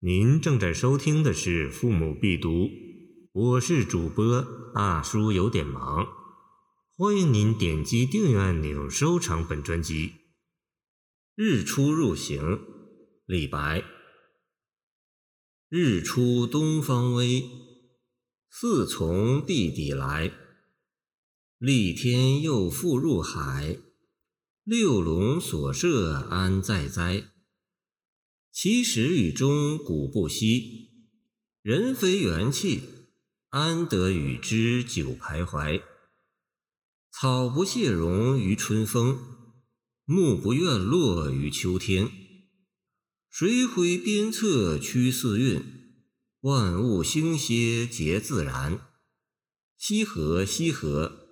您正在收听的是《父母必读》，我是主播大叔，有点忙。欢迎您点击订阅按钮，收藏本专辑。日出入行，李白。日出东方微，似从地底来。立天又复入海，六龙所射安在哉？其实与中古不息，人非元气，安得与之久徘徊？草不谢荣于春风，木不怨落于秋天。水毁边侧驱四运，万物兴歇皆自然。西河，西河，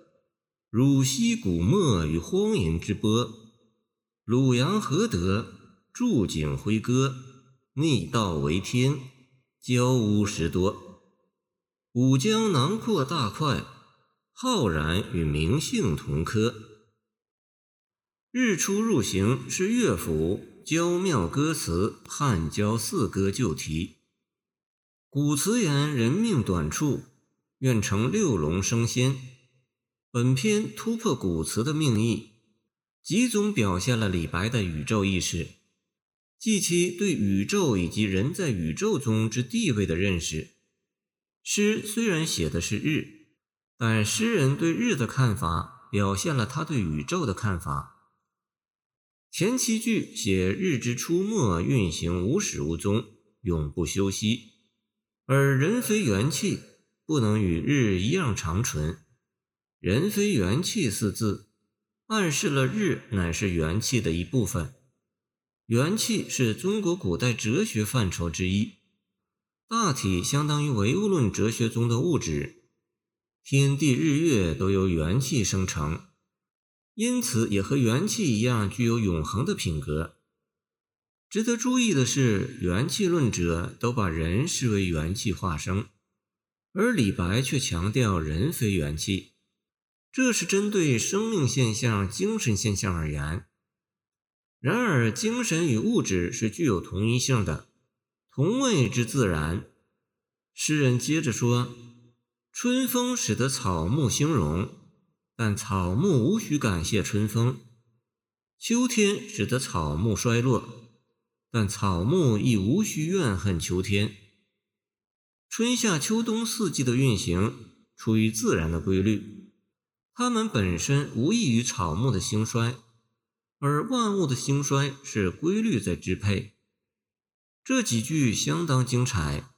汝兮古墨于荒淫之波。鲁阳何德？筑景辉歌，逆道为天，交乌十多。五江囊括大块，浩然与明姓同科。日出入行是乐府娇妙歌词《汉郊四歌》旧题。古词言人命短处，愿成六龙升仙。本篇突破古词的命意，集中表现了李白的宇宙意识。即其对宇宙以及人在宇宙中之地位的认识。诗虽然写的是日，但诗人对日的看法表现了他对宇宙的看法。前七句写日之出没运行无始无终，永不休息，而人非元气，不能与日一样长存。人非元气四字，暗示了日乃是元气的一部分。元气是中国古代哲学范畴之一，大体相当于唯物论哲学中的物质。天地日月都由元气生成，因此也和元气一样具有永恒的品格。值得注意的是，元气论者都把人视为元气化生，而李白却强调人非元气，这是针对生命现象、精神现象而言。然而，精神与物质是具有同一性的，同谓之自然。诗人接着说：“春风使得草木兴荣，但草木无需感谢春风；秋天使得草木衰落，但草木亦无需怨恨秋天。春夏秋冬四季的运行出于自然的规律，它们本身无异于草木的兴衰。”而万物的兴衰是规律在支配。这几句相当精彩，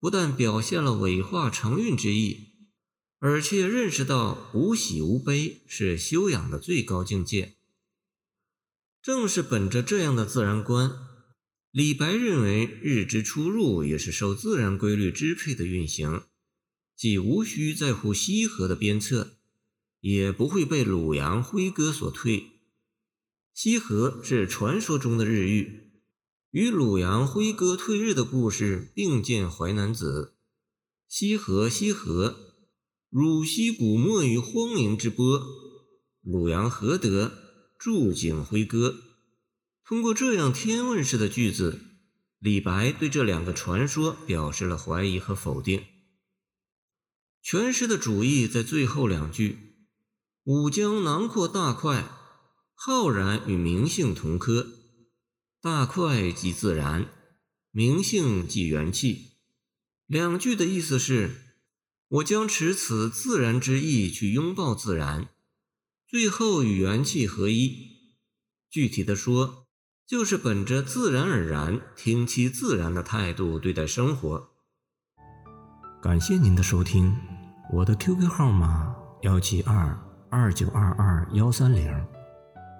不但表现了伪化成韵之意，而且认识到无喜无悲是修养的最高境界。正是本着这样的自然观，李白认为日之出入也是受自然规律支配的运行，既无需在乎西河的鞭策，也不会被鲁阳辉歌所退。西河是传说中的日域，与鲁阳辉歌退日的故事并见《淮南子》。西河，西河，汝兮古没于荒淫之波，鲁阳何德？筑景辉歌。通过这样天问式的句子，李白对这两个传说表示了怀疑和否定。全诗的主意在最后两句：“五江囊括大块。”浩然与明性同科，大块即自然，明性即元气。两句的意思是：我将持此自然之意去拥抱自然，最后与元气合一。具体的说，就是本着自然而然、听其自然的态度对待生活。感谢您的收听，我的 QQ 号码幺七二二九二二幺三零。